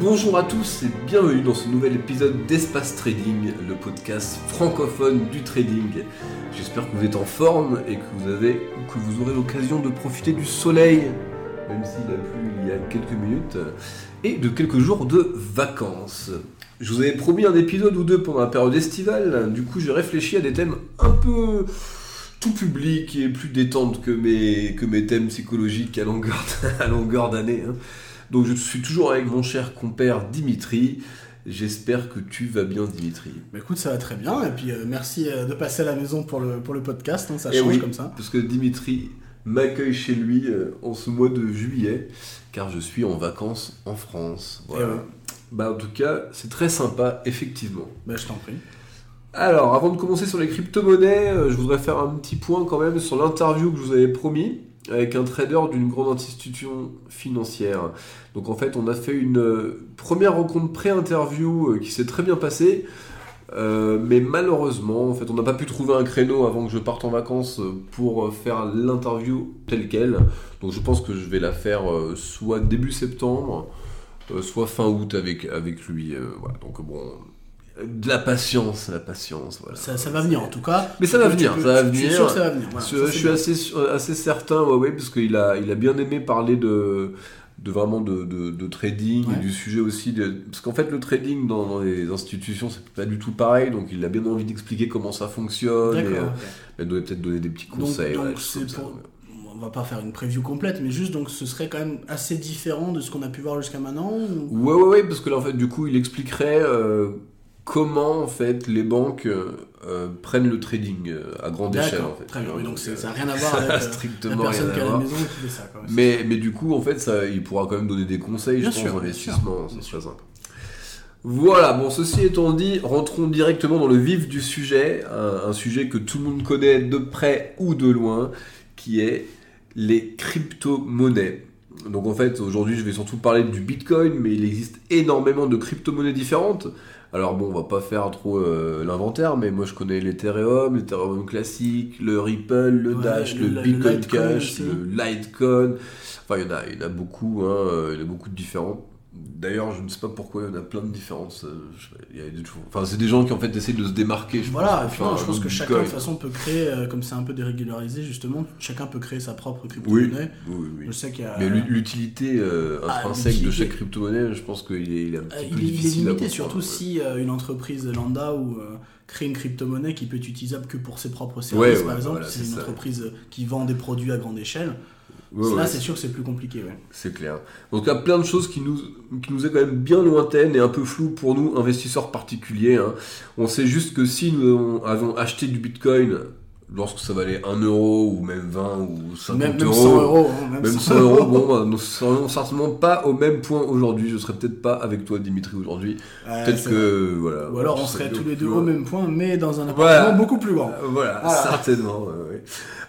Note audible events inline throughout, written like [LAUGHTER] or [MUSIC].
Bonjour à tous et bienvenue dans ce nouvel épisode d'Espace Trading, le podcast francophone du trading. J'espère que vous êtes en forme et que vous avez que vous aurez l'occasion de profiter du soleil, même s'il a plu il y a quelques minutes, et de quelques jours de vacances. Je vous avais promis un épisode ou deux pendant la période estivale, du coup j'ai réfléchi à des thèmes un peu tout public et plus détente que mes, thèmes psychologiques à longueur, [LAUGHS] à longueur d'année. hein. Donc je suis toujours avec mon cher compère Dimitri. J'espère que tu vas bien Dimitri. Bah écoute, ça va très bien, et puis euh, merci euh, de passer à la maison pour le, pour le podcast, hein, ça Eh change oui. comme ça. Parce que Dimitri m'accueille chez lui euh, en ce mois de juillet, car je suis en vacances en France. Voilà. Ouais. Bah en tout cas, c'est très sympa, effectivement. Bah je t'en prie. Alors, avant de commencer sur les crypto-monnaies, euh, je voudrais faire un petit point quand même sur l'interview que je vous avais promis avec un trader d'une grande institution financière. Donc en fait, on a fait une euh, première rencontre pré-interview euh, qui s'est très bien passée. Euh, mais malheureusement, en fait, on n'a pas pu trouver un créneau avant que je parte en vacances pour faire l'interview telle quelle. Donc je pense que je vais la faire soit début septembre, soit fin août avec, avec lui. voilà. Donc bon, de la patience, la patience. Voilà. Ça, ça va venir en tout cas. Mais ça va venir, peux- ça va je suis venir. sûr que ça va venir. voilà, je, ça, je c'est suis bien. assez, assez certain, ouais, ouais, parce qu'il a, il a bien aimé parler de, de vraiment de, de, de trading Ouais. et du sujet aussi. de- parce qu'en fait, le trading dans, dans les institutions, c'est pas du tout pareil. Donc, il a bien envie d'expliquer comment ça fonctionne. Et, euh, il doit peut-être donner des petits Donc- conseils. donc ouais, pour- ouais. On va pas faire une preview complète, mais juste donc ce serait quand même assez différent de ce qu'on a pu voir jusqu'à maintenant. ou- Ouais, ouais, ouais, parce que là, en fait, du coup, il expliquerait euh, comment, en fait, les banques euh, euh, prennent le trading euh, à grande échelle, en fait. très bien. Oui, donc ça n'a rien à [LAUGHS] voir avec euh, la strictement personne rien qui à est à la maison qui fait ça. Mais, mais du coup, en fait, ça, il pourra quand même donner des conseils, Bien je sûr, pense, C'est très simple. Voilà, bon, ceci étant dit, rentrons directement dans le vif du sujet, un, un sujet que tout le monde connaît de près ou de loin, qui est les crypto-monnaies. Donc en fait, aujourd'hui, je vais surtout parler du Bitcoin, mais il existe énormément de crypto-monnaies différentes. Alors bon, on va pas faire trop euh, l'inventaire, mais moi je connais l'Ethereum, l'Ethereum classique, le Ripple, le Ouais, Dash, le- Bitcoin Cash, le Litecoin. Enfin, il y en a, il y en a beaucoup, hein, euh, il y en a beaucoup de différentes. D'ailleurs, je ne sais pas pourquoi il y en a plein de différences. euh, il y a des- Enfin, c'est des gens qui en fait essaient de se démarquer. Je Voilà, pense, et puis enfin, non, je pense que chacun de toute façon peut créer, euh, comme c'est un peu dérégularisé justement, chacun peut créer sa propre crypto-monnaie. oui, oui. Je sais qu'il y a. Mais l'u- l'utilité euh, Ah, intrinsèque de chaque crypto-monnaie, je pense qu'il est, il est un Euh, petit il, peu est, il est difficile à limité, comprendre, surtout ouais. si une entreprise lambda ou crée une crypto-monnaie qui peut être utilisable que pour ses propres services, Ouais, ouais, par exemple, voilà, c'est c'est une ça. entreprise qui vend des produits à grande échelle. Ouais, Là, ouais, c'est sûr que c'est plus compliqué. Ouais. C'est clair. Donc il y a plein de choses qui nous, qui nous est quand même bien lointaines et un peu floues pour nous, investisseurs particuliers. hein. On sait juste que si nous avons acheté du Bitcoin lorsque ça valait 1 euro ou même 20 ou 50 Même, même euros, 100 euros. hein, même même 100 100 euros, bon, bah, nous serions certainement pas au même point aujourd'hui. Je serais peut-être pas avec toi, Dimitri, aujourd'hui. Peut-être que, voilà. Ou alors on serait tous les deux au même point, mais dans un appartement Voilà. beaucoup plus grand. Euh, Voilà, Voilà. certainement.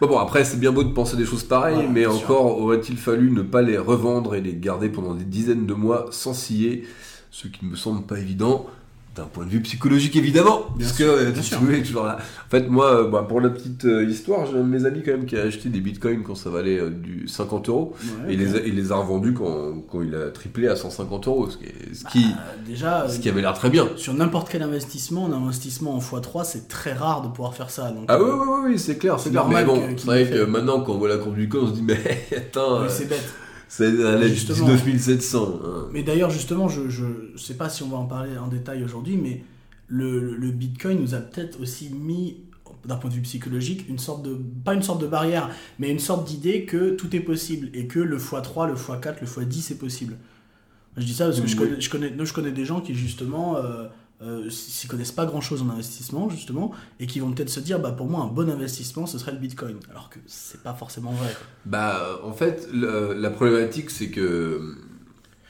Bon, bon, après, c'est bien beau de penser des choses pareilles, Voilà, mais encore aurait-il fallu ne pas les revendre et les garder pendant des dizaines de mois sans scier, ce qui ne me semble pas évident. D'un point de vue psychologique, évidemment, Bien parce sûr, que bien tu sûr. es toujours là. En fait, moi, euh, bah, pour la petite euh, histoire, j'ai un de mes amis quand même qui a acheté des bitcoins quand ça valait euh, du 50 euros, Ouais, et les, a, il les a revendus quand, quand il a triplé à 150 euros, ce qui, ce qui, Bah, déjà, ce qui avait l'air très bien. sur n'importe quel investissement, un investissement en x3, c'est très rare de pouvoir faire ça. Donc, Ah oui, oui, oui, c'est clair, c'est clair. Mais bon, c'est vrai que maintenant, quand on voit la courbe du bitcoin, on se dit, mais [LAUGHS] attends, oui, c'est bête. C'est à l'aide Justement. 19 700. hein. Mais d'ailleurs, justement, je, je sais pas si on va en parler en détail aujourd'hui, mais le, le- Bitcoin nous a peut-être aussi mis, d'un point de vue psychologique, une sorte de, pas une sorte de barrière, mais une sorte d'idée que tout est possible et que le x3, le x4, le x10 est possible. Je dis ça parce que je, Oui. connais, je, connais, je connais des gens qui, justement, euh, euh, s'y connaissent pas grand-chose en investissement, justement, et qui vont peut-être se dire, bah, pour moi, un bon investissement, ce serait le Bitcoin. Alors que c'est pas forcément vrai. quoi. Bah, euh, en fait, le- la problématique, c'est que.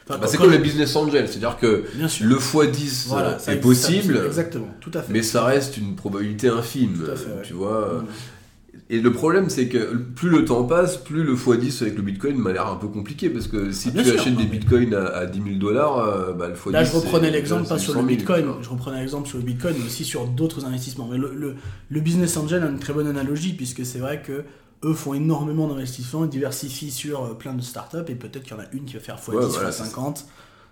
Enfin, bah, c'est comme les business angels, c'est-à-dire que le x10 Voilà, euh, ça est existe, possible, Exactement, tout à fait. mais ça reste une probabilité infime. Tout à fait, ouais. Tu vois. Mm. Et le problème, c'est que plus le temps passe, plus le x10 avec le bitcoin m'a l'air un peu compliqué. Parce que si Ah, tu sûr. achètes des bitcoins à, à 10 000 dollars, euh, bah, le x10. Là, je reprenais l'exemple pas sur le 100 000, Bitcoin, tu vois. je reprenais l'exemple sur le Bitcoin, mais aussi sur d'autres investissements. Mais le, le- le business angel a une très bonne analogie, puisque c'est vrai que eux font énormément d'investissements, ils diversifient sur euh, plein de startups, et peut-être qu'il y en a une qui va faire x10, Ouais, voilà, x50.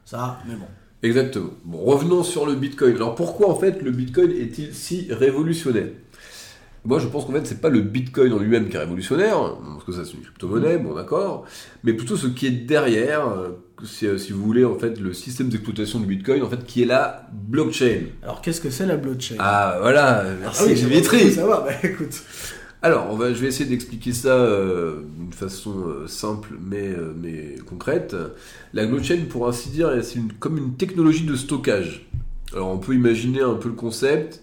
Ça, mais bon. Exactement. Bon, revenons sur le Bitcoin. Alors pourquoi en fait le Bitcoin est-il si révolutionnaire? Moi je pense qu'en fait c'est pas le Bitcoin en lui-même qui est révolutionnaire, parce que ça c'est une crypto-monnaie, bon d'accord, mais plutôt ce qui est derrière, euh, si, euh, si vous voulez en fait le système d'exploitation du Bitcoin, en fait qui est la blockchain. Alors qu'est-ce que c'est la blockchain? Ah voilà, merci Ah oui, Dimitri. j'aimerais savoir. Bah écoute. Alors, on va, je vais essayer d'expliquer ça euh, d'une façon euh, simple mais, euh, mais concrète. La blockchain, pour ainsi dire, c'est une- comme une technologie de stockage. Alors, on peut imaginer un peu le concept.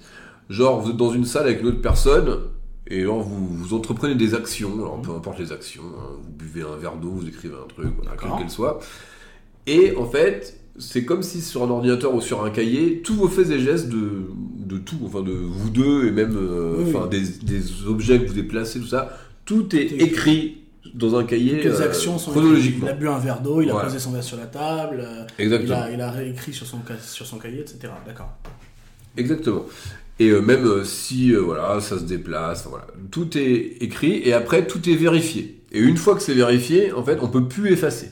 Genre, vous êtes dans une salle avec une autre personne et alors vous, vous entreprenez des actions. Alors, peu importe les actions. hein. vous buvez un verre d'eau, vous écrivez un truc, voilà, quelle qu'elle soit. Et en fait, c'est comme si sur un ordinateur ou sur un cahier, tous vos faits et gestes de, de tout, enfin de vous deux et même euh, Oui, enfin, oui. des, des objets que vous déplacez, tout ça, tout est écrit dans un cahier Toutes les euh, actions sont chronologiquement. Il a bu un verre d'eau, il a posé son verre sur la table, euh, il, Exactement. a, il a réécrit sur son, ca- sur son cahier, etc. D'accord. Exactement. Et euh, même euh, si euh, voilà, ça se déplace, voilà, tout est écrit et après tout est vérifié. Et une fois que c'est vérifié, en fait, on peut plus effacer.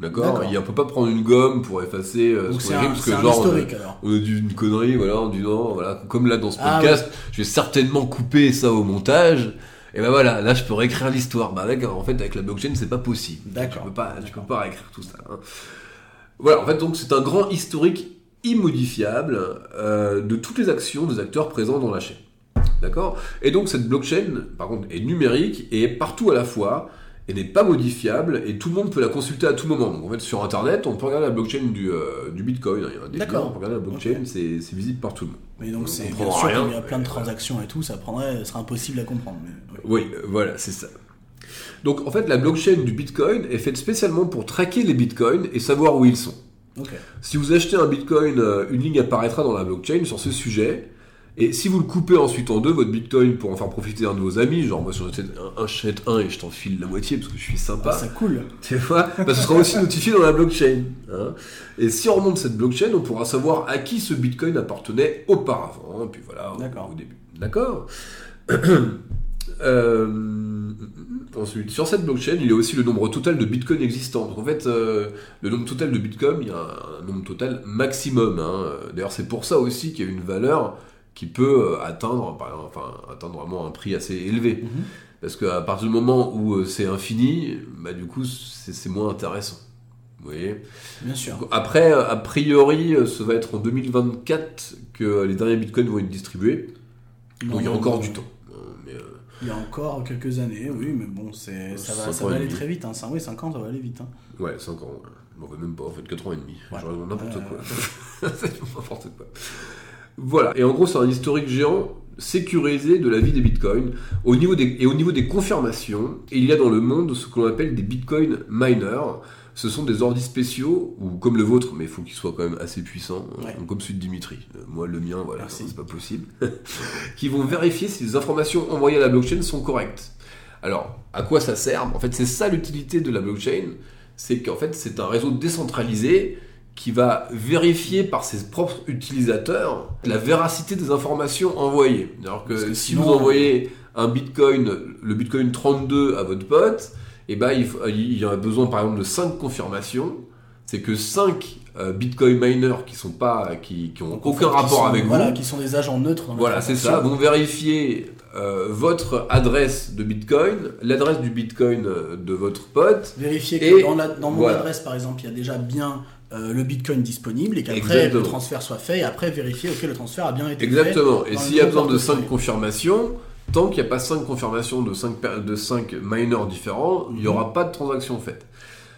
D'accord On peut pas prendre une gomme pour effacer euh, ce c'est qu'on parce que un genre on historique alors. on a dit une connerie, voilà, en disant voilà, comme là dans ce Ah, podcast, je vais certainement couper ça au montage. Et ben voilà, là je peux réécrire l'histoire. Bah avec, en fait, avec la blockchain, c'est pas possible. D'accord. Tu peux pas, tu peux pas réécrire tout ça. hein. Voilà, en fait, donc c'est un grand historique immodifiable euh, de toutes les actions des acteurs présents dans la chaîne. D'accord? Et donc cette blockchain, par contre, est numérique et est partout à la fois et n'est pas modifiable et tout le monde peut la consulter à tout moment. Donc en fait, sur Internet, on peut regarder la blockchain du, euh, du Bitcoin. Il y a un on peut regarder la blockchain, c'est visible par tout le monde. Mais donc On c'est bien sûr qu'il y a plein de transactions et tout, ça prendrait, ce serait impossible à comprendre. mais- oui. Voilà, c'est ça. Donc en fait, la blockchain du Bitcoin est faite spécialement pour traquer les Bitcoins et savoir où ils sont. Si vous achetez un Bitcoin, euh, une ligne apparaîtra dans la blockchain sur ce sujet. Et si vous le coupez ensuite en deux, votre Bitcoin pour en faire profiter un de vos amis, genre moi achète un, j'achète un et je t'en file la moitié parce que je suis sympa, Ah, c'est cool. [LAUGHS] tu vois, bah, ce sera aussi notifié dans la blockchain. hein. Et si on remonte cette blockchain, on pourra savoir à qui ce Bitcoin appartenait auparavant, et puis voilà, au début. D'accord? [CLEARS THROAT] Euh, Ensuite, sur cette blockchain, il y a aussi le nombre total de bitcoins existants. Donc en fait, euh, le nombre total de bitcoins, il y a un, un nombre total maximum. hein. D'ailleurs, c'est pour ça aussi qu'il y a une valeur qui peut euh, atteindre, par exemple, enfin, atteindre vraiment un prix assez élevé. Mhm. Parce qu'à partir du moment où c'est infini, bah, du coup, c'est moins intéressant. Vous voyez? Bien sûr. Après, a priori, ça va être en 2024 que les derniers bitcoins vont être distribués. Donc il y a encore non, du temps. Mais, euh, Il y a encore quelques années, oui, mais bon, c'est, ça va, ça aller très vite. Hein. Oui, 5 ans, ça va aller vite. Hein. Ouais, 5 ans. ouais. On va même pas, en fait, 4 ans et demi. Ouais. Genre, n'importe Euh. quoi. [LAUGHS] c'est n'importe quoi. Voilà. Et en gros, c'est un historique géant sécurisé de la vie des bitcoins. Au niveau des, et au niveau des confirmations, il y a dans le monde ce que l'on appelle des bitcoin miners. Ce sont des ordis spéciaux, ou comme le vôtre, mais il faut qu'ils soient quand même assez puissants, Ouais. comme celui de Dimitri. Euh, Moi, le mien, voilà, c'est pas possible. [LAUGHS] qui vont vérifier si les informations envoyées à la blockchain sont correctes. Alors, à quoi ça sert? En fait, c'est ça l'utilité de la blockchain, c'est qu'en fait, c'est un réseau décentralisé qui va vérifier par ses propres utilisateurs la véracité des informations envoyées. Alors que, si sinon- vous envoyez un bitcoin, le bitcoin 32 à votre pote, et ben il, y a besoin par exemple de 5 confirmations. C'est que 5 bitcoin miners qui sont pas qui, qui ont aucun fait, rapport sont- avec voilà, vous, qui sont des agents neutres dans voilà, c'est ça. Vont vérifier euh, votre adresse de Bitcoin, l'adresse du Bitcoin euh, de votre pote. Vérifier que Et dans, la- dans mon voilà. adresse, par exemple, il y a déjà bien euh, le bitcoin disponible et qu'après le transfert soit fait et après vérifier que le transfert a bien été Exactement. Et s'il y a besoin de portefeuille. 5 confirmations, tant qu'il n'y a pas 5 confirmations de 5, de 5 miners différents, il n'y Mhm. aura pas de transaction faite.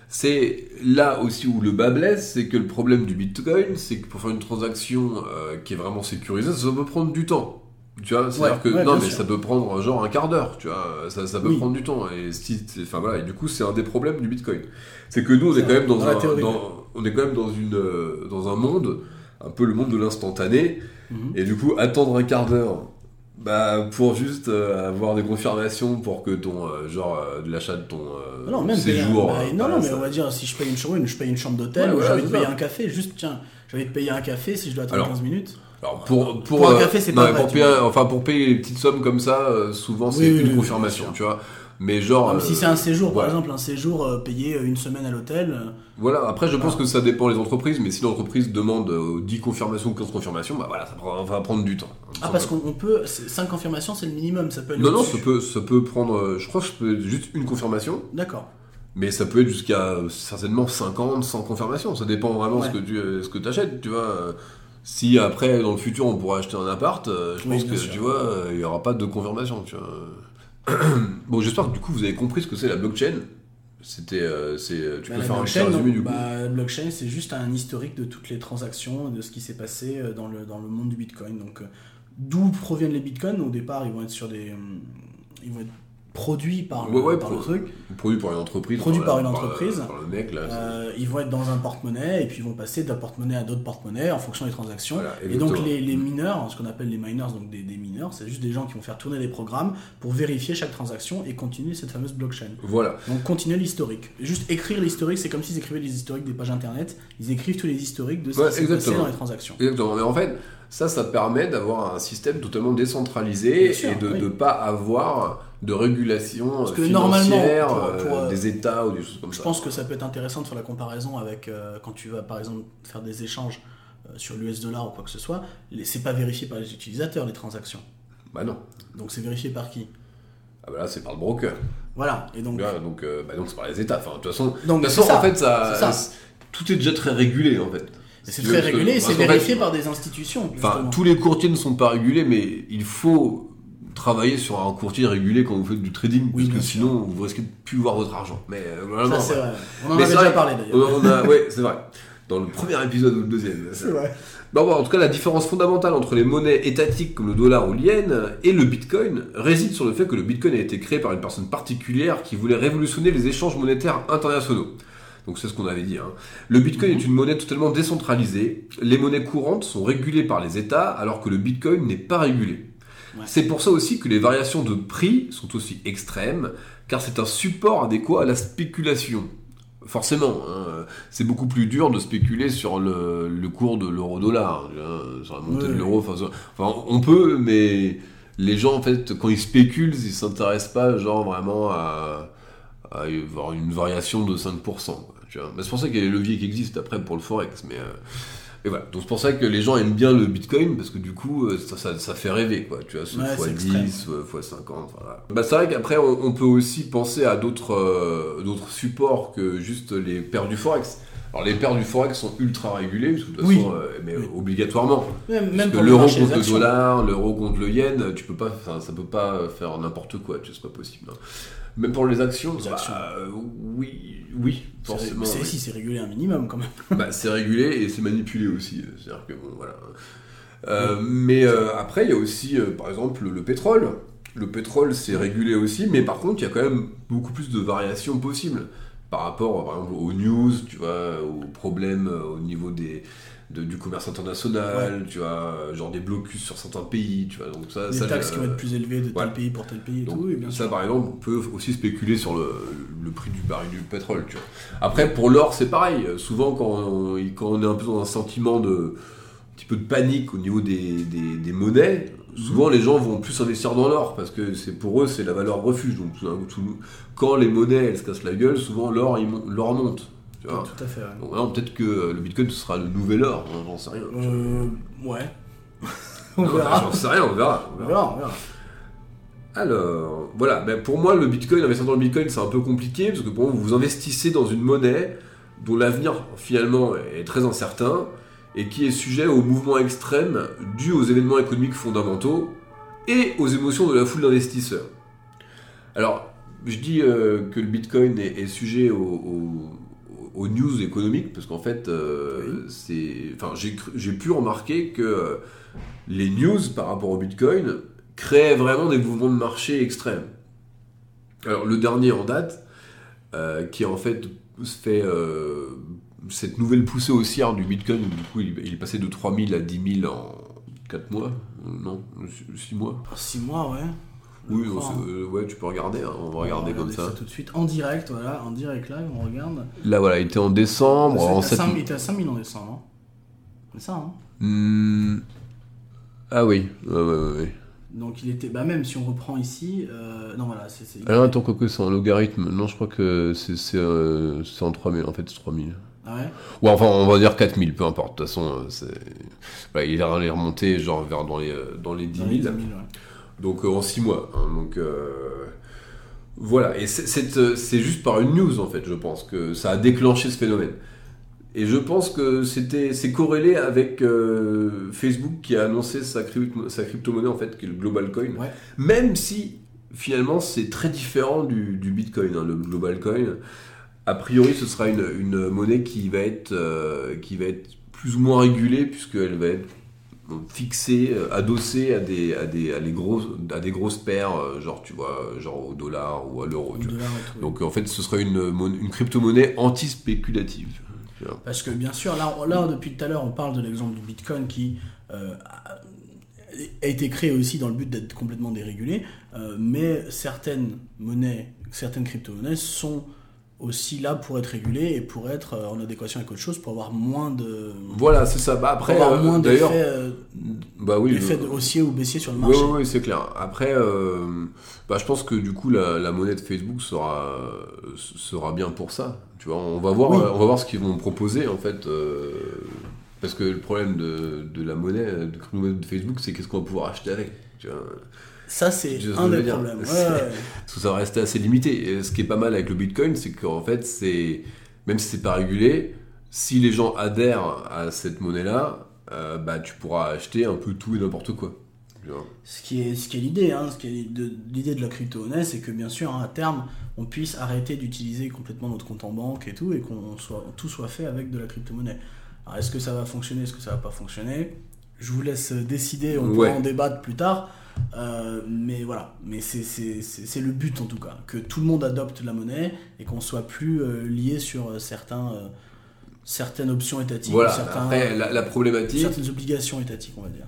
C'est là aussi où le bas blesse, c'est que le problème du Bitcoin, c'est que pour faire une transaction euh, qui est vraiment sécurisée, ça peut prendre du temps. Tu vois, c'est-à-dire Ouais, que ouais, non, mais sûr. ça peut prendre genre un quart d'heure, tu vois, ça, ça peut Oui. prendre du temps. Et si, enfin voilà, et du coup, c'est un des problèmes du Bitcoin. C'est que nous, on est quand même dans, un, dans- on est quand même dans une, euh, dans un monde, un peu le monde de l'instantané, Mhm. et du coup, attendre un quart d'heure, bah, pour juste euh, avoir des confirmations pour que ton, euh, genre, euh, de l'achat de ton Non, même payer un- séjour. bah, non, voilà, non, mais ça- on va dire si je paye une chambre, je paye une chambre d'hôtel Ouais, ou j'ai envie de payer ça. un café, juste tiens, j'ai envie de payer un café si je dois attendre Alors, 15 minutes. Alors, pour, Pour un euh, café, c'est non, pas vrai, pour payer, enfin, pour payer les petites sommes comme ça, souvent, c'est Oui, une oui, confirmation, tu vois. Mais genre. Si euh, c'est un séjour, par exemple, un séjour euh, payé une semaine à l'hôtel. euh, Voilà, après je pense Ah. que ça dépend des entreprises, mais si l'entreprise demande euh, 10 confirmations ou 15 confirmations, bah voilà, ça prend- va prendre du temps. Ah, parce qu'on on peut. 5 confirmations, c'est le minimum, ça peut aller Non, non, ça peut, ça peut prendre. euh, Je crois que ça peut être juste une confirmation, D'accord. mais ça peut être jusqu'à euh, certainement 50, 100 confirmations. Ça dépend vraiment Ouais. ce que tu euh, ce que achètes, tu vois. euh, Si après, dans le futur, on pourra acheter un appart, euh, je Oui, pense que, sûr. tu vois, euh, il n'y aura pas de confirmation, tu vois. [CLEARS THROAT] bon, j'espère que du coup, vous avez compris ce que c'est la blockchain. C'était. euh, c'est, euh, tu Bah, peux faire un petit blockchain, résumé du coup bah, la blockchain, c'est juste un historique de toutes les transactions, de ce qui s'est passé euh, dans le, dans le monde du Bitcoin. Donc, d'où proviennent les Bitcoins? Au départ, ils vont être sur des, ils vont être produits par, le, Ouais, ouais, par pro- le truc. Produit par une entreprise. Produit par une entreprise. Par le mec, là. Euh, ils vont être dans un porte-monnaie et puis ils vont passer d'un porte-monnaie à d'autres porte-monnaies en fonction des transactions. Voilà, et donc les, les mineurs, ce qu'on appelle les miners, donc des, des mineurs, c'est juste des gens qui vont faire tourner des programmes pour vérifier chaque transaction et continuer cette fameuse blockchain. Voilà. Donc continuer l'historique. Juste écrire l'historique, c'est comme s'ils écrivaient les historiques des pages internet. Ils écrivent tous les historiques de ce Ouais, qui s'est passé dans les transactions. Exactement. Mais en fait, ça, ça permet d'avoir un système totalement décentralisé sûr, et de oui. ne pas avoir de régulation Parce que financière normalement, pour- pour, euh, euh, des États ou des choses comme Je ça. pense que ça peut être intéressant de faire la comparaison avec euh, quand tu vas par exemple faire des échanges euh, sur l'US dollar ou quoi que ce soit. C'est pas vérifié par les utilisateurs les transactions. Bah non. Donc c'est vérifié par qui? Ah bah là, c'est par le broker. Voilà. Et donc, Voilà, donc, bah c'est par les États. Enfin, de toute façon, de donc toute c'est façon en fait, ça, tout est déjà très régulé en fait. C'est très régulé c'est vérifié par des institutions. Enfin, tous les courtiers ne sont pas régulés, mais il faut travailler sur un courtier régulé quand vous faites du trading, Oui, parce que sinon vous risquez de plus voir votre argent. Mais euh, Ça, vrai. On en Mais avait déjà vrai parlé d'ailleurs. A, [LAUGHS] ouais, c'est vrai. Dans le premier épisode ou le deuxième. C'est vrai. Bon, bon, en tout cas, la différence fondamentale entre les monnaies étatiques comme le dollar ou l'yen et le bitcoin réside sur le fait que le bitcoin a été créé par une personne particulière qui voulait révolutionner les échanges monétaires internationaux. Donc c'est ce qu'on avait dit. hein. Le bitcoin est une monnaie totalement décentralisée. Les monnaies courantes sont régulées par les États alors que le bitcoin n'est pas régulé. Ouais. C'est pour ça aussi que les variations de prix sont aussi extrêmes, car c'est un support adéquat à la spéculation. Forcément, hein, c'est beaucoup plus dur de spéculer sur le, le cours de l'euro-dollar, hein, sur la montée Ouais. de l'euro. Enfin, ça- enfin, on peut, mais les gens, en fait, quand ils spéculent, ils s'intéressent pas, genre, vraiment à, à avoir une variation de 5%. C'est pour ça qu'il y a les leviers qui existent après pour le forex. Mais, euh, mais voilà, donc c'est pour ça que les gens aiment bien le bitcoin, parce que du coup, euh, ça, ça, ça fait rêver, quoi. Tu vois, ce Ouais, c'est x10, euh, x50. Voilà. Bah, c'est vrai qu'après, on, on peut aussi penser à d'autres euh, d'autres supports que juste les paires du forex. Alors, les paires du forex sont ultra régulées, parce que de toute Oui. façon, euh, mais Oui. obligatoirement. Même, Parce même que pour le l'euro contre le dollar, l'euro contre le yen, tu peux pas, enfin, ça peut pas faire n'importe quoi, c'est pas possible. hein. Même pour les actions, Les bah, actions. euh, oui, oui, forcément. C'est oui. si c'est régulé un minimum quand même. Bah, c'est régulé et c'est manipulé aussi. C'est-à-dire que bon, voilà. Euh, mais euh, après, il y a aussi, euh, par exemple, le, le pétrole. Le pétrole, c'est régulé aussi, mais par contre, il y a quand même beaucoup plus de variations possibles par rapport, par exemple, aux news, tu vois, aux problèmes euh, au niveau des, de- du commerce international, tu vois, euh, genre des blocus sur certains pays, tu vois. Donc ça, Les ça, taxes qui euh, vont être plus élevées de tel pays pour tel pays et donc, tout. oui, bien ça, sûr. par exemple, on peut aussi spéculer sur le, le prix du baril du pétrole. Tu vois. Après, pour l'or, c'est pareil. Souvent, quand on, quand on est un peu dans un sentiment de un petit peu de panique au niveau des, des, des monnaies. Souvent les gens vont plus investir dans l'or parce que c'est pour eux c'est la valeur refuge. Donc, tout quand les monnaies elles se cassent la gueule, souvent l'or l'or monte. Tu vois. Tout à fait. ouais. Donc, maintenant, peut-être que le bitcoin ce sera le nouvel or. hein, J'en sais rien. Euh, ouais. [LAUGHS] on verra. J'en sais rien, on verra. on On verra. verra, on verra. Alors, voilà, ben pour moi, le Bitcoin, investir dans le Bitcoin, c'est un peu compliqué, parce que pour moi, vous investissez dans une monnaie dont l'avenir, finalement, est très incertain, et qui est sujet aux mouvements extrêmes dus aux événements économiques fondamentaux et aux émotions de la foule d'investisseurs. Alors, je dis euh, que le Bitcoin est, est sujet aux, aux- aux news économiques, parce qu'en fait, euh, c'est, enfin, j'ai pu remarquer que euh, les news par rapport au Bitcoin créaient vraiment des mouvements de marché extrêmes. Alors, le dernier en date, euh, qui en fait fait euh, cette nouvelle poussée haussière du Bitcoin, où du coup, il, il est passé de 3000 à 10 000 en 4 mois, non, 6 mois. En 6 mois, ouais. Oui, crois, c'est- euh, ouais, tu peux regarder, hein, on va On regarder va comme regarder ça. tout de suite en direct, voilà, en direct live, on regarde. Là, voilà, il était en décembre, en à 7 5 il était à 5000 en décembre. hein. C'est ça, hein Hmm. Ah oui, ouais, ouais, ouais. Donc il était, bah même si on reprend ici, euh, non voilà, c'est. Alors attends, quoi que c'est en logarithme. Non, je crois que c'est euh, en 3000, en fait c'est 3000. Ah ouais Ou enfin, on va dire 4000, peu importe. De toute façon, euh, c'est... voilà, il est remonté genre vers dans les, euh, dans les 10 Dans 000. les 10 000, ouais. Donc euh, en 6 mois. hein, donc euh, voilà, et c'est- c'est c'est juste par une news en fait, je pense que ça a déclenché ce phénomène. Et je pense que c'était c'est corrélé avec euh, Facebook qui a annoncé sa, crypto- sa crypto-monnaie en fait, qui est le Global Coin. Ouais. Même si finalement c'est très différent du, du Bitcoin, hein, le Global Coin. A priori, ce sera une, une monnaie qui va être euh, qui va être plus ou moins régulée puisqu'elle va être fixée, euh, adossée à des à des à les grosses à des grosses paires, euh, genre tu vois, genre au dollar ou à l'euro. Donc en fait, ce serait une, une crypto-monnaie anti-spéculative. Parce que bien sûr, là, là depuis tout à l'heure, on parle de l'exemple du Bitcoin qui euh, a a été créé aussi dans le but d'être complètement dérégulé, euh, mais certaines monnaies, certaines crypto-monnaies sont aussi là pour être régulées et pour être euh, en adéquation avec autre chose, pour avoir moins de... Voilà, c'est ça. Bah, pour après, avoir euh, moins d'effets euh, bah oui, d'effets le- de haussier ou baissier sur le marché. oui, oui, c'est clair. Après, euh, bah, je pense que du coup, la, la monnaie de Facebook sera, sera bien pour ça. Tu vois, on va voir, Oui. on va voir ce qu'ils vont proposer en fait. euh, parce que le problème de, de la monnaie, de, Facebook, c'est qu'est-ce qu'on va pouvoir acheter avec. Tu vois. Ça, c'est un des problèmes. Ouais, [LAUGHS] que ça va rester assez limité. Et ce qui est pas mal avec le Bitcoin, c'est qu'en fait, c'est même si c'est pas régulé, si les gens adhèrent à cette monnaie-là, euh, bah, tu pourras acheter un peu tout et n'importe quoi. Ce qui est, ce qui est l'idée, hein, de- l'idée de la crypto-monnaie, c'est que bien sûr, hein, à terme, on puisse arrêter d'utiliser complètement notre compte en banque et tout, et qu'on soit, tout soit fait avec de la crypto-monnaie. Alors, est-ce que ça va fonctionner, est-ce que ça va pas fonctionner? Je vous laisse décider, on pourra en débattre plus tard. Euh, mais voilà, mais c'est le but en tout cas, que tout le monde adopte la monnaie et qu'on soit plus euh, lié sur euh, certains, euh, certaines options étatiques, Voilà. certains- Après, la, la problématique. certaines obligations étatiques, on va dire.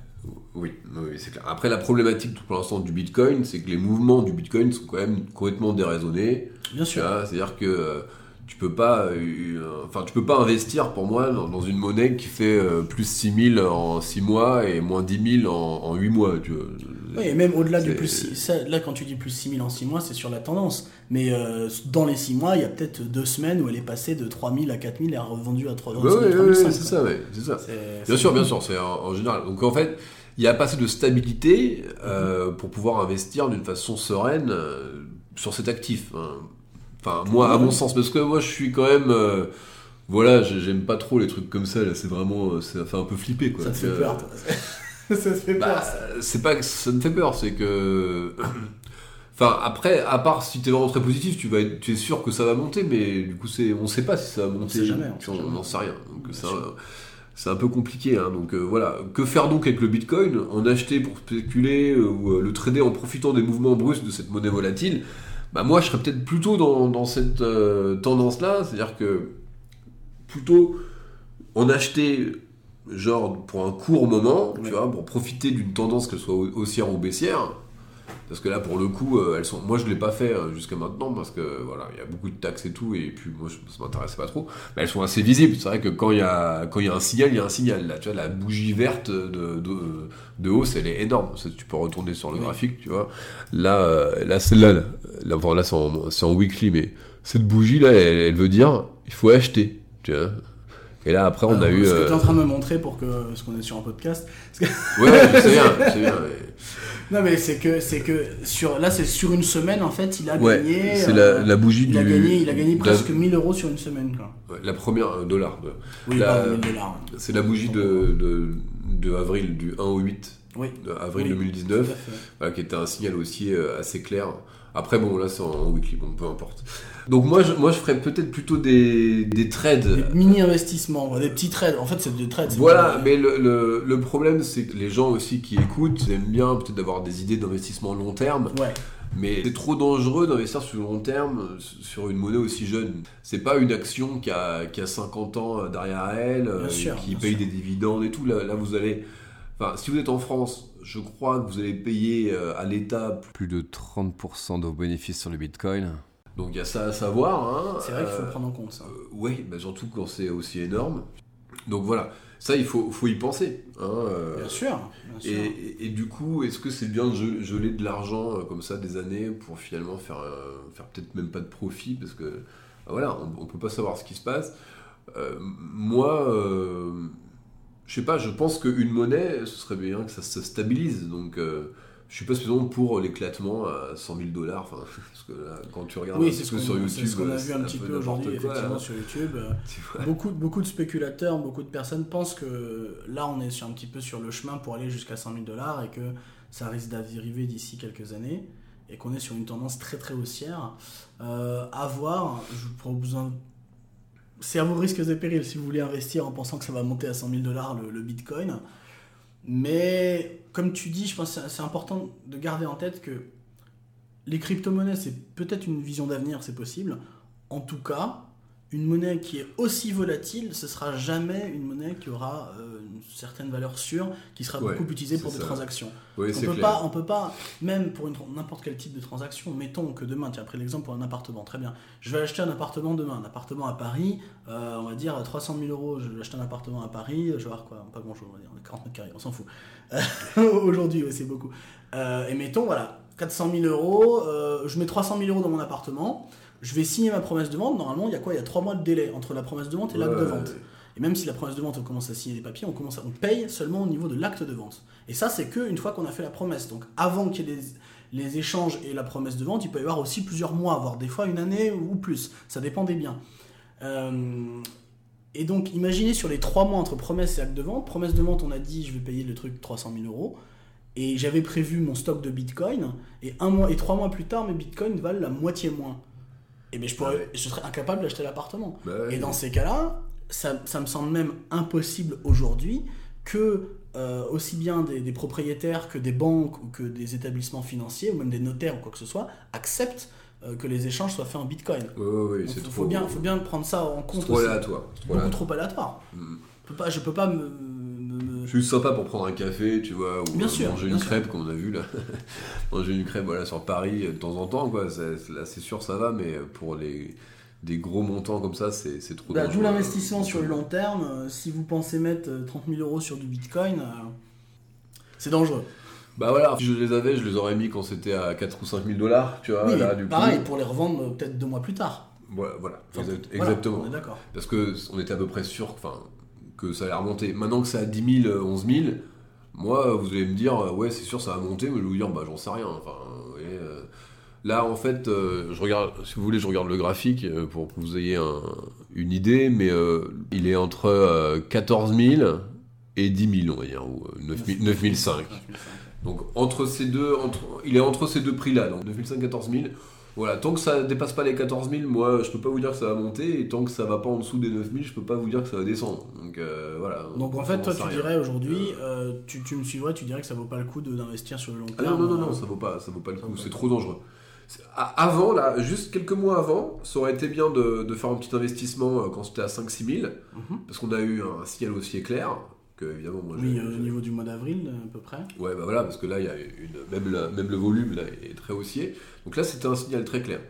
Oui, oui, c'est clair. Après, la problématique pour l'instant du Bitcoin, c'est que les mouvements du Bitcoin sont quand même complètement déraisonnés. Bien sûr. C'est-à-dire que tu peux pas, euh, enfin, tu peux pas investir pour moi dans, dans une monnaie qui fait euh, plus 6 000 en 6 mois et moins 10 000 en, en 8 mois. Tu vois. Oui, et même au-delà du plus six- ça, là quand tu dis plus 6000 en 6 mois, c'est sur la tendance. Mais euh, dans les 6 mois, il y a peut-être deux semaines où elle est passée de 3000 à 4000 et a revendu à 3000. Ouais, ouais, ouais, ouais, c'est ça, c'est ça. Bien sûr, bien sûr, c'est en, en général. Donc en fait, il y a pas assez de stabilité euh, pour pouvoir investir d'une façon sereine euh, sur cet actif. hein. Enfin, moi, à mon sens, parce que moi, je suis quand même. euh, voilà, j'ai- j'aime pas trop les trucs comme ça, là, c'est vraiment. euh, Ça fait un peu flipper, quoi. Ça te fait Euh, peur, toi. [LAUGHS] ça te fait peur. Bah, ça. c'est pas que ça me fait peur, c'est que. [CLEARS THROAT] Enfin, après, à part si t'es vraiment très positif, tu, vas être- tu es sûr que ça va monter, mais du coup, c'est, on sait pas si ça va monter. sait jamais, on sait jamais. n'en sait rien. Donc, Bien c'est, sûr. un, c'est un peu compliqué. hein. Donc, euh, voilà. Que faire donc avec le bitcoin? En acheter pour spéculer euh, ou euh, le trader en profitant des mouvements brusques de cette monnaie volatile? Bah, Moi, je serais peut-être plutôt dans, dans cette euh, tendance-là, c'est-à-dire que plutôt en acheter genre pour un court moment, tu vois, pour profiter d'une tendance qu'elle soit hau- haussière ou baissière. Parce que là, pour le coup, euh, elles sont. Moi, je l'ai pas fait euh, jusqu'à maintenant parce que voilà, il y a beaucoup de taxes et tout, et puis moi, ça m'intéressait pas trop. Mais elles sont assez visibles. C'est vrai que quand il y a quand il y a un signal, il y a un signal. Là, tu vois, la bougie verte de, de, de hausse, elle est énorme. Ça, tu peux retourner sur le Oui. graphique, tu vois. Là, euh, là, celle-là, là, là, enfin, là, c'est en, c'est en weekly, mais cette bougie là, elle, elle veut dire, il faut acheter, tu vois. Et là, après, on Alors, a eu. Ce que tu es en train de me montrer pour que. Parce qu'on est sur un podcast. Ouais, ouais, sais bien, sais bien. mais- Non, mais c'est que, c'est que sur, là, c'est sur une semaine, en fait, il a Ouais, gagné. c'est euh, la, la bougie il du. a gagné, il a gagné presque 1000 euros sur une semaine, quoi. ouais, la première euh, dollar. de- Oui, La- pardon, 1000 dollars. C'est la bougie de, de, de avril, du 1 au 8 Oui. de avril Oui, 2019, Tout à fait. voilà, qui était un signal haussier euh, assez clair. Après, bon, là, c'est en, weekly, bon, peu importe. Donc, moi, je, moi, je ferais peut-être plutôt des, des trades. Des mini-investissements, des petits trades. En fait, c'est des trades. Voilà, mais le, le, le problème, c'est que les gens aussi qui écoutent aiment bien peut-être d'avoir des idées d'investissement long terme. Ouais. Mais c'est trop dangereux d'investir sur le long terme sur une monnaie aussi jeune. C'est pas une action qui a, qui a 50 ans derrière elle, euh, sûr, qui paye sûr. des dividendes et tout. Là, là, vous allez. Enfin, si vous êtes en France, je crois que vous allez payer euh, à l'État plus de 30% de vos bénéfices sur le bitcoin. Donc il y a ça à savoir. Hein. C'est vrai qu'il faut Euh, prendre en compte ça. oui, bah surtout quand c'est aussi énorme. Donc voilà, ça il faut, faut y penser. hein, euh, Bien sûr. bien sûr. et, et- et du coup, est-ce que c'est bien de ge- geler de l'argent euh, comme ça des années pour finalement faire, euh, faire peut-être même pas de profit parce que euh, voilà, on, on peut pas savoir ce qui se passe. Euh, moi, euh, je sais pas, je pense qu'une monnaie, ce serait bien que ça se stabilise. Donc, euh, je suis pas spécialement pour l'éclatement à 100 000 dollars. Enfin, [LAUGHS] parce que là, quand tu regardes un Oui, petit c'est ce peu qu'on sur c'est YouTube, ce qu'on a euh, vu un petit peu aujourd'hui, effectivement, sur YouTube. [LAUGHS] Beaucoup, beaucoup de spéculateurs, beaucoup de personnes pensent que là, on est sur un petit peu sur le chemin pour aller jusqu'à 100 000 dollars et que ça risque d'arriver d'ici quelques années et qu'on est sur une tendance très très haussière. Euh, à voir, je vous propose un- C'est à vos risques et périls si vous voulez investir en pensant que ça va monter à 100 000 dollars le, bitcoin. Mais comme tu dis, je pense que c'est important de garder en tête que les crypto-monnaies, c'est peut-être une vision d'avenir, c'est possible. En tout cas, une monnaie qui est aussi volatile, ce sera jamais une monnaie qui aura euh, une certaine valeur sûre, qui sera Ouais, beaucoup utilisée pour des ça. transactions. Oui, On peut, clair. pas, on peut pas, même pour n'importe quel type de transaction, mettons que demain, tu as pris l'exemple pour un appartement, très bien. Je vais acheter un appartement demain, un appartement à Paris, euh, on va dire 300 000 euros, je vais acheter un appartement à Paris, je vais avoir quoi Pas grand chose, on va dire, 40 mètres carrés, on s'en fout. [LAUGHS] Aujourd'hui, ouais, c'est beaucoup. Euh, et mettons, voilà, 400 000 euros, je mets 300 000 euros dans mon appartement, je vais signer ma promesse de vente, normalement, il y a quoi Il y a 3 mois de délai entre la promesse de vente et l'acte de vente. Et même si la promesse de vente, on commence à signer des papiers, on, commence à- on paye seulement au niveau de l'acte de vente. Et ça, c'est que une fois qu'on a fait la promesse. Donc avant qu'il y ait les, les échanges et la promesse de vente, il peut y avoir aussi plusieurs mois, voire des fois une année ou plus. Ça dépend des biens. Euh, et donc, imaginez sur les trois mois entre promesse et acte de vente. Promesse de vente, on a dit, je vais payer le truc 300 000 euros. Et j'avais prévu mon stock de bitcoin. Et un mois et trois mois plus tard, mes bitcoins valent la moitié moins. Et bien, je, pourrais, Ah ouais. je serais incapable d'acheter l'appartement. Bah. Et dans ces cas-là, ça, ça me semble même impossible aujourd'hui que euh, aussi bien des, des propriétaires que des banques ou que des établissements financiers ou même des notaires ou quoi que ce soit acceptent euh, que les échanges soient faits en bitcoin. Donc, c'est faut, trop, faut bien, faut bien prendre ça en c'est compte trop aléatoire. c'est trop aléatoire. trop aléatoire. Mm. Je peux pas, je peux pas me, suis sympa pour prendre un café, tu vois, ou Bien euh, sûr, manger bien une sûr. crêpe, comme on a vu là. [LAUGHS] manger une crêpe, voilà, sur Paris euh, de temps en temps, quoi. C'est- Là, c'est sûr, ça va, mais euh, pour les des gros montants comme ça, c'est c'est trop. Bah, dangereux. D'où l'investissement sur le long terme. Euh, si vous pensez mettre euh, 30 000 euros sur du bitcoin, euh, c'est dangereux. Bah voilà, si je les avais, je les aurais mis quand c'était à 4 ou 5 000 dollars, tu vois. oui, là, du coup, pareil, pour les revendre peut-être deux mois plus tard. Voilà, voilà, Enfin, exact- voilà, exactement. on est d'accord. Parce que on était à peu près sûr enfin, que ça allait remonter. Maintenant que c'est à 10 000, 11 000, moi, vous allez me dire, euh, ouais, c'est sûr, ça va monter, mais je vais vous dire, bah, j'en sais rien. Enfin, euh, là, en fait, euh, je regarde, si vous voulez, je regarde le graphique euh, pour que vous ayez un- une idée, mais euh, il est entre euh, 14 000 et 10 000, on va dire, ou euh, 9 000 9 500. Donc entre ces deux, entre, il est entre ces deux prix-là, donc 2005 14 000. Voilà, tant que ça dépasse pas les 14 000, moi je peux pas vous dire que ça va monter, et tant que ça va pas en dessous des 9 000, je peux pas vous dire que ça va descendre. Donc euh, voilà. Donc en fait, toi, tu rien. dirais aujourd'hui, euh, tu, tu me suivrais, tu dirais que ça vaut pas le coup de- d'investir sur le long Ah terme. non, non, non, euh, non, ça vaut pas, ça vaut pas le coup, c'est trop dangereux. Avant, là, juste quelques mois avant, ça aurait été bien de, de faire un petit investissement euh, quand c'était à 5-6 000, Mhm. parce qu'on a eu un ciel aussi éclair, que évidemment moi Oui, euh, au niveau du mois d'avril, à peu près. Ouais, bah voilà, parce que là, il y a une, même, la- même le volume là, est très haussier. Donc là, c'était un signal très clair.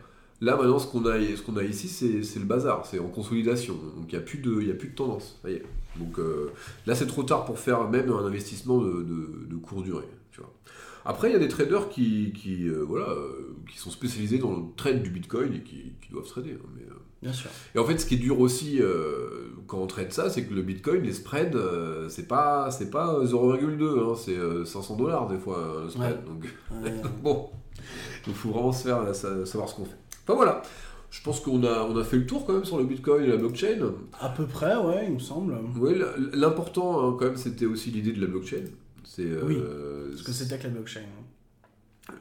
Là, maintenant, ce qu'on a, ce qu'on a ici, c'est c'est le bazar, c'est en consolidation. Donc il n'y a, plus de- il y a plus de tendance. Ça y est. Donc euh, là, c'est trop tard pour faire même un investissement de, de, de courte durée. Tu vois. Après, il y a des traders qui, qui, euh, voilà, euh, qui sont spécialisés dans le trade du Bitcoin et qui, qui doivent trader. hein, mais, euh, Bien sûr. et en fait, ce qui est dur aussi quand on traite ça, c'est que le Bitcoin, les spreads, c'est pas, c'est pas 0,2, hein, c'est euh, 500 dollars des fois le spread. Ouais. Donc [LAUGHS] bon, il faut vraiment se faire sa- savoir ce qu'on fait. Enfin voilà, je pense qu'on a, on a fait le tour quand même sur le Bitcoin et la blockchain. à peu près, ouais, il me semble. Oui, l'important hein, quand même, c'était aussi l'idée de la blockchain. C'est, euh, Oui, Ce que c'était que la blockchain.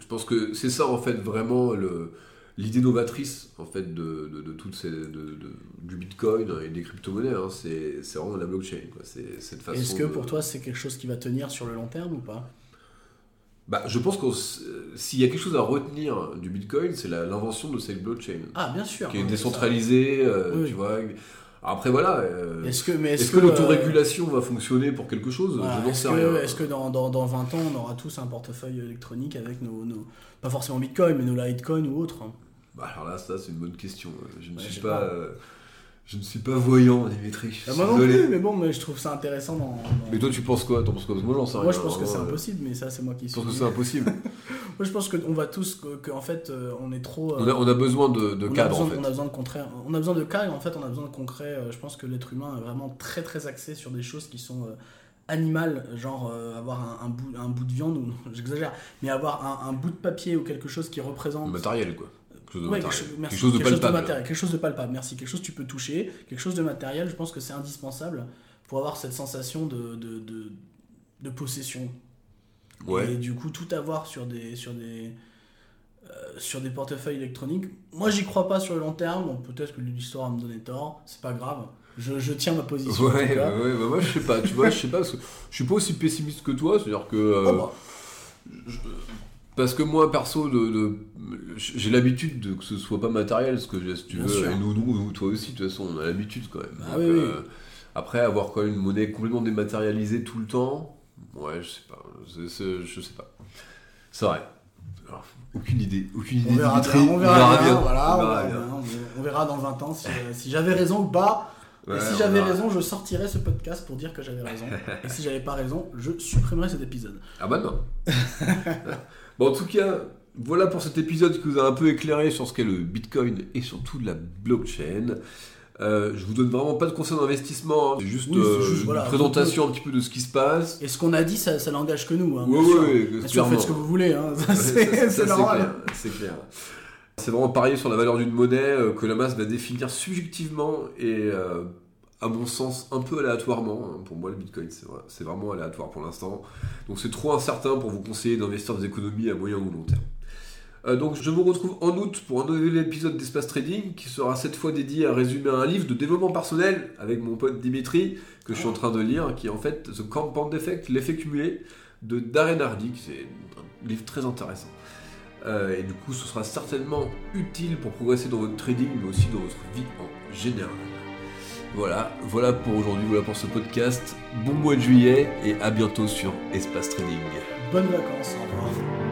Je pense que c'est ça en fait vraiment le l'idée novatrice en fait de, de, de toutes ces de, du Bitcoin et des crypto-monnaies. hein. c'est c'est vraiment la blockchain. quoi. C'est cette façon. Est-ce que pour toi, c'est quelque chose qui va tenir sur le long terme ou pas? Bah, je pense que s'il y a quelque chose à retenir du Bitcoin, c'est la- l'invention de cette blockchain Ah, bien sûr. qui est hein, décentralisée. euh, Oui. Tu vois. Après voilà. euh. Est-ce que, euh, l'autorégulation va fonctionner pour quelque chose voilà, Je n'en est-ce sais que, rien. est-ce que dans, dans, dans 20 ans, on aura tous un portefeuille électronique avec nos, nos- pas forcément Bitcoin, mais nos Litecoin ou autres hein? Bah, alors là, ça c'est une bonne question. Je ne Ouais, suis pas. pas. Euh, Je ne suis pas voyant, Dimitri. Bah, suis moi non plus, mais bon, mais je trouve ça intéressant dans. dans- Mais toi, tu penses quoi? T'en penses quoi? Que Moi, j'en sais rien. Moi, je pense que hein, c'est euh, impossible, mais ça, c'est moi qui Je suis. pense que c'est impossible? [LAUGHS] Moi, je pense qu'on va tous, que, que, en fait, euh, on est trop. euh, on, a, on a besoin de, de on a cadre, besoin, en fait. on a besoin de concret. On a besoin de cas et en fait, on a besoin de concret. Euh, Je pense que l'être humain est vraiment très très axé sur des choses qui sont euh, animales, genre euh, avoir un, un bout, un bout de viande, ou [LAUGHS] j'exagère, mais avoir un, un bout de papier ou quelque chose qui représente. Matériel, quoi. Quelque chose de Ouais, matériel. quelque, chose- merci. Quelque chose de palpable. matériel, quelque chose de palpable, merci. Quelque chose que tu peux toucher, quelque chose de matériel, je pense que c'est indispensable pour avoir cette sensation de, de, de, de possession. Ouais. Et du coup, tout avoir sur des, sur des, euh, sur des portefeuilles électroniques, moi j'y crois pas sur le long terme. Bon, peut-être que l'histoire va me donner tort, c'est pas grave. Je, je tiens ma position. Ouais, ouais, ouais, bah moi je sais pas, tu vois, je sais pas, parce que je suis pas aussi pessimiste que toi, c'est-à-dire que. euh, Oh, bah, je- parce que moi, perso, de, de- j'ai l'habitude de que ce soit pas matériel, ce que j'ai, si tu Bien veux, sûr. et nous, nous, nous, toi aussi, de toute façon, on a l'habitude quand même. Ah Donc, oui, oui. euh, après, avoir quand même une monnaie complètement dématérialisée tout le temps, ouais, je sais pas, je sais pas. C'est vrai. Alors, aucune idée, aucune idée. on verra bien, on verra bien, bien, voilà, on on verra bien. On- on verra dans 20 ans si, euh, si j'avais raison ou pas. Ouais, et si on j'avais raison, je sortirais ce podcast pour dire que j'avais raison. [LAUGHS] et si j'avais pas raison, je supprimerais cet épisode. Ah bah non. [LAUGHS] bon, en tout cas, voilà pour cet épisode qui vous a un peu éclairé sur ce qu'est le Bitcoin et surtout la blockchain. Euh, je vous donne vraiment pas de conseils d'investissement, hein. c'est juste, Oui, euh, juste, une présentation un petit peu de ce qui se passe. Et ce qu'on a dit, ça, ça n'engage que nous. Hein, sûr. ouais, ouais, Bien sûr, faites ce que vous voulez, hein. [LAUGHS] c'est normal. clair, C'est clair. C'est vraiment parier sur la valeur d'une monnaie euh, que la masse va définir subjectivement et, euh, à mon sens, un peu aléatoirement. hein. Pour moi, le Bitcoin, c'est vrai- c'est vraiment aléatoire pour l'instant. Donc c'est trop incertain pour vous conseiller d'investir des économies à moyen ou long terme. Euh, donc je vous retrouve en août pour un nouvel épisode d'Espace Trading qui sera cette fois dédié à résumer un livre de développement personnel avec mon pote Dimitri que je suis en train de lire qui est en fait The Compound Effect, l'effet cumulé de Darren Hardy. C'est un livre très intéressant. Euh, et du coup ce sera certainement utile pour progresser dans votre trading mais aussi dans votre vie en général. Voilà, voilà pour aujourd'hui, voilà pour ce podcast. Bon mois de juillet et à bientôt sur Espace Trading. Bonnes vacances, au revoir.